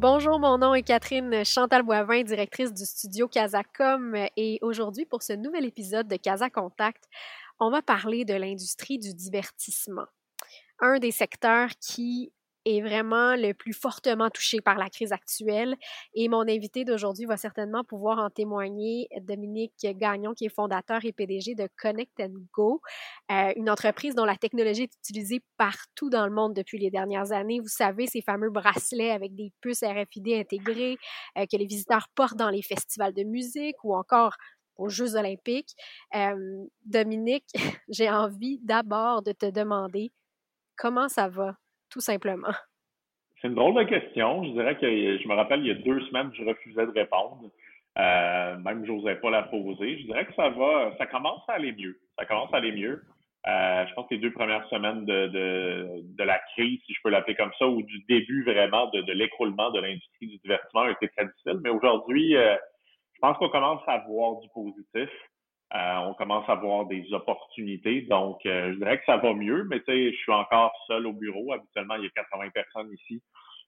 Bonjour, mon nom est Catherine Chantal Boivin, directrice du studio Casacom. Et aujourd'hui, pour ce nouvel épisode de Casa Contact, on va parler de l'industrie du divertissement. Un des secteurs qui est vraiment le plus fortement touché par la crise actuelle. Et mon invité d'aujourd'hui va certainement pouvoir en témoigner, Dominique Gagnon, qui est fondateur et PDG de Connect Go, euh, une entreprise dont la technologie est utilisée partout dans le monde depuis les dernières années. Vous savez, ces fameux bracelets avec des puces RFID intégrées euh, que les visiteurs portent dans les festivals de musique ou encore aux Jeux olympiques. Euh, Dominique, j'ai envie d'abord de te demander comment ça va? Tout simplement? C'est une drôle de question. Je dirais que je me rappelle, il y a deux semaines, je refusais de répondre. Euh, même je n'osais pas la poser. Je dirais que ça va, ça commence à aller mieux. Ça commence à aller mieux. Euh, je pense que les deux premières semaines de, de, la crise, si je peux l'appeler comme ça, ou du début vraiment de, l'écroulement de l'industrie du divertissement a été très difficile. Mais aujourd'hui, euh, je pense qu'on commence à voir du positif. Euh, on commence à voir des opportunités. Donc, euh, je dirais que ça va mieux, mais tu sais, je suis encore seul au bureau. Habituellement, il y a 80 personnes ici.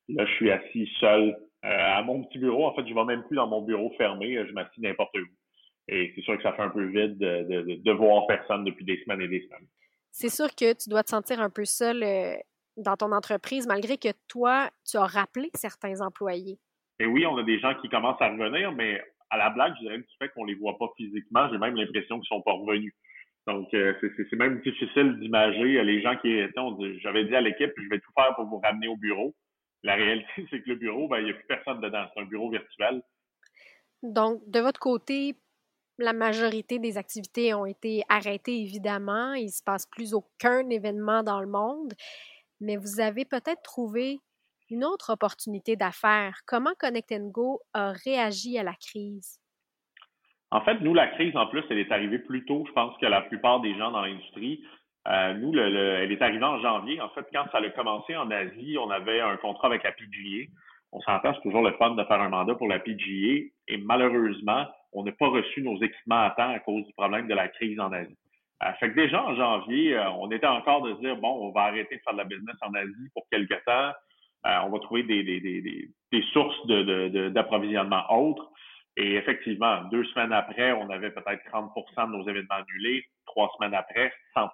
Là, je suis assis seul euh, à mon petit bureau. En fait, je ne vais même plus dans mon bureau fermé. Je m'assis n'importe où. Et c'est sûr que ça fait un peu vide de, de, de, voir personne depuis des semaines et des semaines. C'est sûr que tu dois te sentir un peu seul dans ton entreprise, malgré que toi, tu as rappelé certains employés. Et oui, on a des gens qui commencent à revenir, mais à la blague, je dirais du fait qu'on les voit pas physiquement, j'ai même l'impression qu'ils sont pas revenus. Donc, euh, c'est même difficile d'imager euh, les gens qui étaient. J'avais dit à l'équipe, je vais tout faire pour vous ramener au bureau. La réalité, c'est que le bureau, ben, il n'y a plus personne dedans. C'est un bureau virtuel. Donc, de votre côté, la majorité des activités ont été arrêtées, évidemment. Il ne se passe plus aucun événement dans le monde. Mais vous avez peut-être trouvé une autre opportunité d'affaires. Comment Connect Go a réagi à la crise? En fait, nous, la crise, en plus, elle est arrivée plus tôt, je pense, que la plupart des gens dans l'industrie. Euh, nous, elle est arrivée en janvier. En fait, quand ça a commencé en Asie, on avait un contrat avec la PGA. On s'entend, c'est toujours le fun de faire un mandat pour la PGA. Et malheureusement, on n'a pas reçu nos équipements à temps à cause du problème de la crise en Asie. Euh, fait que déjà en janvier, euh, on était encore de dire, bon, on va arrêter de faire de la business en Asie pour quelque temps. Euh, on va trouver des, des, des, des sources d'approvisionnement de, autres. Et effectivement, deux semaines après, on avait peut-être 30 de nos événements annulés. Trois semaines après, 100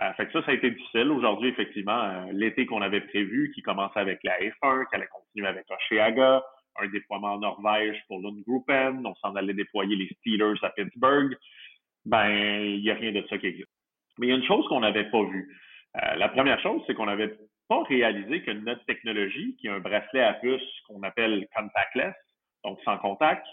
euh, fait que ça, ça a été difficile. Aujourd'hui, effectivement, euh, l'été qu'on avait prévu, qui commençait avec la F1, qui allait continuer avec Oceaga, un déploiement en Norvège pour Lundgruppen, on s'en allait déployer les Steelers à Pittsburgh, ben, il n'y a rien de ça qui existe. Mais il y a une chose qu'on n'avait pas vue. Euh, la première chose, c'est qu'on avait pas réalisé que notre technologie, qui est un bracelet à puce qu'on appelle contactless, donc sans contact,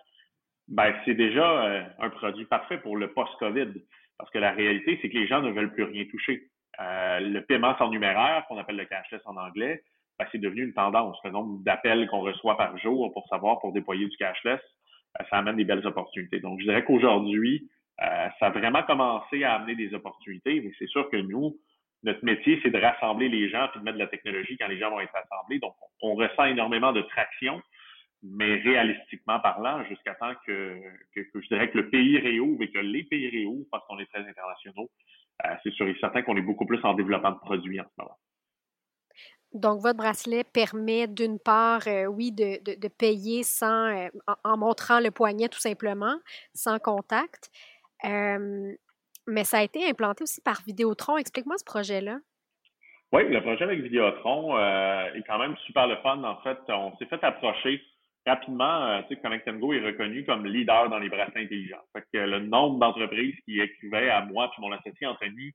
ben, c'est déjà euh, un produit parfait pour le post-COVID. Parce que la réalité, c'est que les gens ne veulent plus rien toucher. Euh, le paiement sans numéraire, qu'on appelle le cashless en anglais, ben, c'est devenu une tendance. Le nombre d'appels qu'on reçoit par jour pour savoir, pour déployer du cashless, ben, ça amène des belles opportunités. Donc, je dirais qu'aujourd'hui, euh, ça a vraiment commencé à amener des opportunités, mais c'est sûr que nous, notre métier, c'est de rassembler les gens et de mettre de la technologie quand les gens vont être rassemblés. Donc, on ressent énormément de traction, mais réalistiquement parlant, jusqu'à temps que, je dirais que le pays réouvre et que les pays réouvrent, parce qu'on est très internationaux, euh, c'est sûr et certain qu'on est beaucoup plus en développement de produits en ce moment. Donc, votre bracelet permet d'une part, euh, oui, de, payer sans, euh, en, montrant le poignet tout simplement, sans contact. Mais ça a été implanté aussi par Vidéotron. Explique-moi ce projet-là. Oui, le projet avec Vidéotron euh, est quand même super le fun. En fait, on s'est fait approcher rapidement. Euh, tu sais, Connect Go est reconnu comme leader dans les bracelets intelligents. Fait que le nombre d'entreprises qui écrivaient à moi puis mon associé Anthony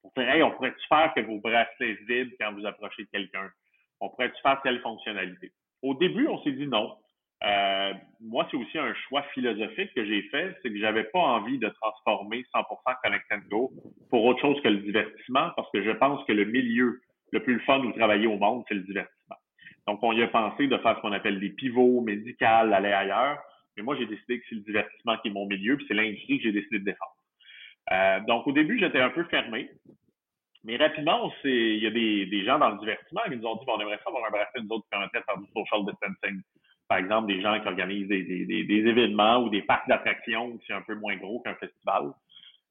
pour dire Hey, on pourrait-tu faire que vos bracelets vident quand vous approchez quelqu'un? On pourrait-tu faire telle fonctionnalité? Au début, on s'est dit non. Euh, moi, c'est aussi un choix philosophique que j'ai fait, c'est que j'avais pas envie de transformer 100% Connect Go pour autre chose que le divertissement, parce que je pense que le milieu le plus fun où travailler au monde, c'est le divertissement. Donc, on y a pensé de faire ce qu'on appelle des pivots médicaux, aller ailleurs. Mais moi, j'ai décidé que c'est le divertissement qui est mon milieu, puis c'est l'industrie que j'ai décidé de défendre. Euh, donc, au début, j'étais un peu fermé. Mais rapidement, il y a des, gens dans le divertissement qui nous ont dit on aimerait ça avoir un bracelet, nous autres, qui permettrait de faire du social distancing. Par exemple, des gens qui organisent des, événements ou des parcs d'attractions sont un peu moins gros qu'un festival.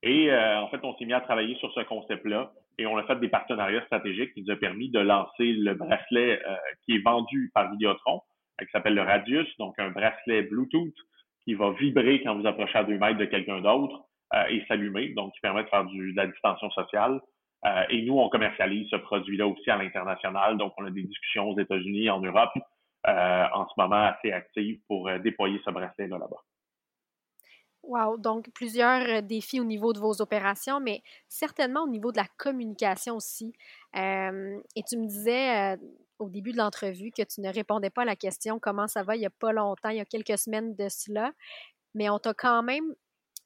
Et euh, en fait, on s'est mis à travailler sur ce concept-là et on a fait des partenariats stratégiques qui nous ont permis de lancer le bracelet euh, qui est vendu par Vidéotron, euh, qui s'appelle le Radius, donc un bracelet Bluetooth qui va vibrer quand vous approchez à deux mètres de quelqu'un d'autre et s'allumer, donc qui permet de faire du, de la distanciation sociale. et nous, on commercialise ce produit-là aussi à l'international, donc on a des discussions aux États-Unis, en Europe, en ce moment assez actives pour déployer ce bracelet-là là-bas. Wow! Donc, plusieurs euh, défis au niveau de vos opérations, mais certainement au niveau de la communication aussi. et tu me disais euh, au début de l'entrevue que tu ne répondais pas à la question comment ça va? Il n'y a pas longtemps, il y a quelques semaines de cela, mais on t'a quand même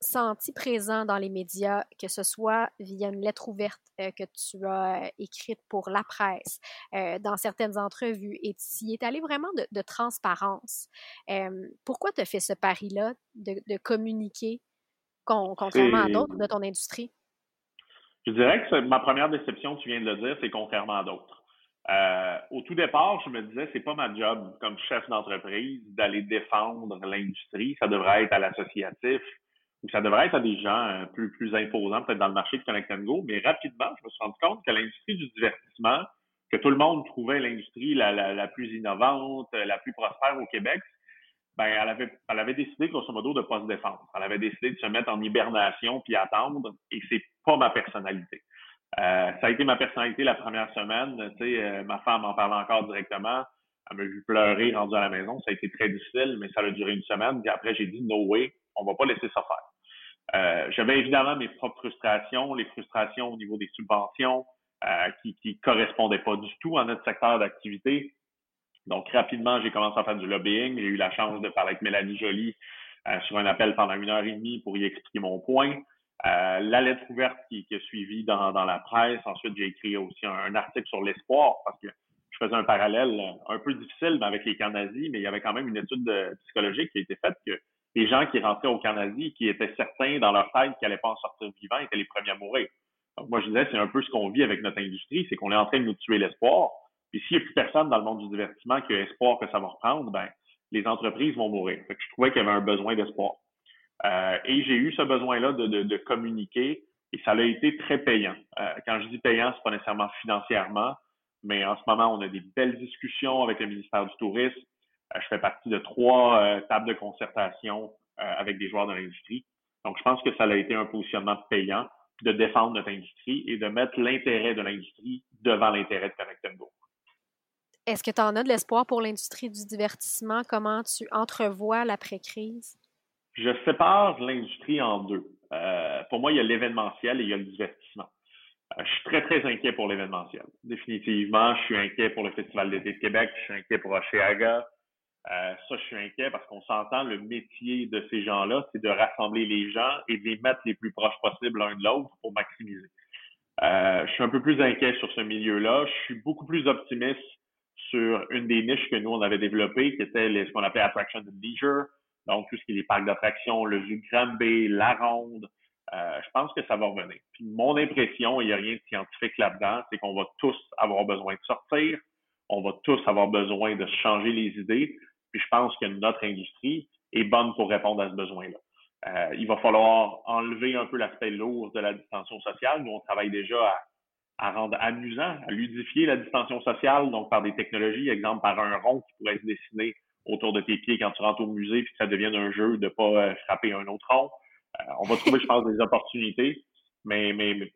senti présent dans les médias, que ce soit via une lettre ouverte euh, que tu as euh, écrite pour la presse, euh, dans certaines entrevues, et tu y es allé vraiment de, transparence. pourquoi tu as fait ce pari-là de, communiquer contrairement à d'autres de ton industrie? Je dirais que ma première déception, tu viens de le dire, c'est contrairement à d'autres. au tout départ, je me disais, c'est pas ma job comme chef d'entreprise d'aller défendre l'industrie. Ça devrait être à l'associatif, ça devrait être à des gens euh, plus, plus imposants, peut-être dans le marché de Connect Go, mais rapidement, je me suis rendu compte que l'industrie du divertissement, que tout le monde trouvait l'industrie la, plus innovante, la plus prospère au Québec, ben, elle avait, décidé, grosso modo, de pas se défendre. Elle avait décidé de se mettre en hibernation puis attendre, et c'est pas ma personnalité. Euh, ça a été ma personnalité la première semaine. Tu sais, euh, ma femme en parlait encore directement. Elle m'a vu pleurer rendu à la maison. Ça a été très difficile, mais ça a duré une semaine. Puis après, j'ai dit no way, on va pas laisser ça faire. Euh, j'avais évidemment mes propres frustrations, les frustrations au niveau des subventions euh, qui qui correspondaient pas du tout à notre secteur d'activité. Donc rapidement, j'ai commencé à faire du lobbying. J'ai eu la chance de parler avec Mélanie Joly euh, sur un appel pendant une heure et demie pour y expliquer mon point. la lettre ouverte qui, a suivi dans, dans la presse. Ensuite, j'ai écrit aussi un, article sur l'espoir parce que je faisais un parallèle un peu difficile avec les camps nazis, mais il y avait quand même une étude psychologique qui a été faite que les gens qui rentraient au Canada, qui étaient certains dans leur tête qu'ils n'allaient pas en sortir vivants, étaient les premiers à mourir. Donc, moi, je disais, c'est un peu ce qu'on vit avec notre industrie, c'est qu'on est en train de nous tuer l'espoir. Puis s'il n'y a plus personne dans le monde du divertissement qui a espoir que ça va reprendre, ben, les entreprises vont mourir. Fait que je trouvais qu'il y avait un besoin d'espoir. Euh, et j'ai eu ce besoin-là de, de, de, communiquer et ça a été très payant. Euh, quand je dis payant, c'est pas nécessairement financièrement, mais en ce moment, on a des belles discussions avec le ministère du Tourisme. Euh, je fais partie de trois euh, tables de concertation euh, avec des joueurs de l'industrie. Donc, je pense que ça a été un positionnement payant de défendre notre industrie et de mettre l'intérêt de l'industrie devant l'intérêt de Connect Go. Est-ce que tu en as de l'espoir pour l'industrie du divertissement? Comment tu entrevois l'après-crise? Je sépare l'industrie en deux. pour moi, il y a l'événementiel et il y a le divertissement. je suis très, très inquiet pour l'événementiel. Définitivement, je suis inquiet pour le Festival d'été de Québec, je suis inquiet pour Oceaga, euh, ça, je suis inquiet parce qu'on s'entend, le métier de ces gens-là, c'est de rassembler les gens et de les mettre les plus proches possibles l'un de l'autre pour maximiser. Euh, je suis un peu plus inquiet sur ce milieu-là. Je suis beaucoup plus optimiste sur une des niches que nous, on avait développées, qui était ce qu'on appelle Attraction and Leisure, donc tout ce qui est les parcs d'attraction, le Zoo Granby, la Ronde. Euh, je pense que ça va revenir. Puis mon impression, il n'y a rien de scientifique là-dedans, c'est qu'on va tous avoir besoin de sortir, on va tous avoir besoin de changer les idées, je pense que notre industrie est bonne pour répondre à ce besoin-là. Euh, il va falloir enlever un peu l'aspect lourd de la distanciation sociale. Nous, on travaille déjà à, rendre amusant, à ludifier la distanciation sociale, donc par des technologies, exemple par un rond qui pourrait se dessiner autour de tes pieds quand tu rentres au musée, puis que ça devienne un jeu de pas euh, frapper un autre rond. Euh, on va trouver, je pense, des opportunités. Mais,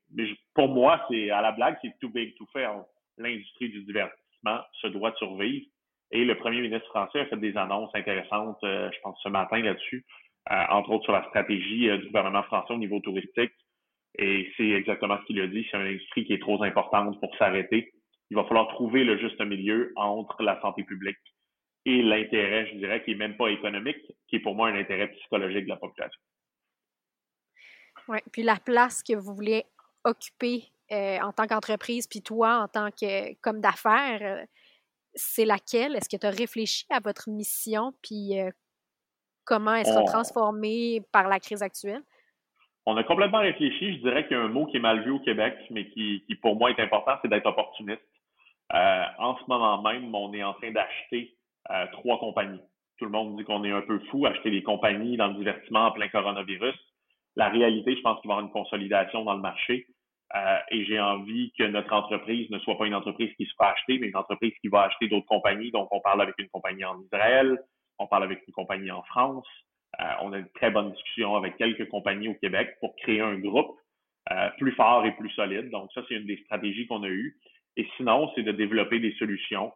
pour moi, c'est à la blague, c'est tout big, tout fait. L'industrie du divertissement se doit de survivre. Et le premier ministre français a fait des annonces intéressantes, euh, je pense, ce matin là-dessus, euh, entre autres sur la stratégie euh, du gouvernement français au niveau touristique. Et c'est exactement ce qu'il a dit. C'est une industrie qui est trop importante pour s'arrêter. Il va falloir trouver le juste milieu entre la santé publique et l'intérêt, je dirais, qui est même pas économique, qui est pour moi un intérêt psychologique de la population. Oui, puis la place que vous voulez occuper en tant qu'entreprise, puis toi en tant que comme d'affaires, c'est laquelle? Est-ce que tu as réfléchi à votre mission, puis comment elle sera transformée par la crise actuelle? On a complètement réfléchi. Je dirais qu'il y a un mot qui est mal vu au Québec, mais qui, pour moi est important, c'est d'être opportuniste. en ce moment même, on est en train d'acheter trois compagnies. Tout le monde dit qu'on est un peu fou, acheter des compagnies dans le divertissement en plein coronavirus. La réalité, je pense qu'il va y avoir une consolidation dans le marché. Euh, et j'ai envie que notre entreprise ne soit pas une entreprise qui se fait acheter, mais une entreprise qui va acheter d'autres compagnies. Donc, on parle avec une compagnie en Israël, on parle avec une compagnie en France. Euh, on a une très bonne discussion avec quelques compagnies au Québec pour créer un groupe euh, plus fort et plus solide. Donc, ça, c'est une des stratégies qu'on a eues. Et sinon, c'est de développer des solutions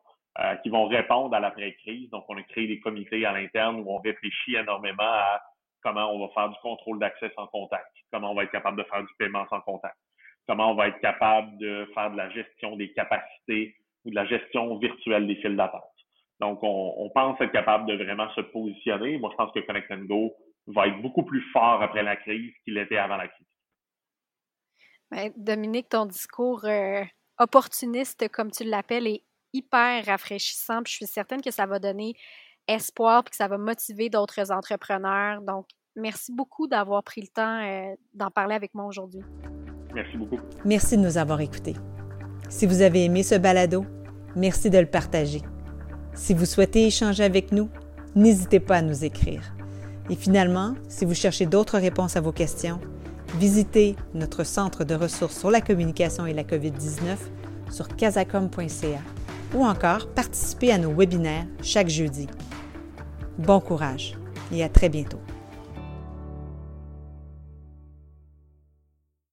qui vont répondre à l'après-crise. Donc, on a créé des comités à l'interne où on réfléchit énormément à comment on va faire du contrôle d'accès sans contact, comment on va être capable de faire du paiement sans contact, comment on va être capable de faire de la gestion des capacités ou de la gestion virtuelle des files d'attente. Donc, on, pense être capable de vraiment se positionner. Moi, je pense que Connect Go va être beaucoup plus fort après la crise qu'il était avant la crise. Ben, Dominique, ton discours euh, opportuniste, comme tu l'appelles, est hyper rafraîchissant. je suis certaine que ça va donner espoir et que ça va motiver d'autres entrepreneurs. Donc, merci beaucoup d'avoir pris le temps euh, d'en parler avec moi aujourd'hui. Merci beaucoup. Merci de nous avoir écoutés. Si vous avez aimé ce balado, merci de le partager. Si vous souhaitez échanger avec nous, n'hésitez pas à nous écrire. Et finalement, si vous cherchez d'autres réponses à vos questions, visitez notre centre de ressources sur la communication et la COVID-19 sur casacom.ca ou encore participez à nos webinaires chaque jeudi. Bon courage et à très bientôt.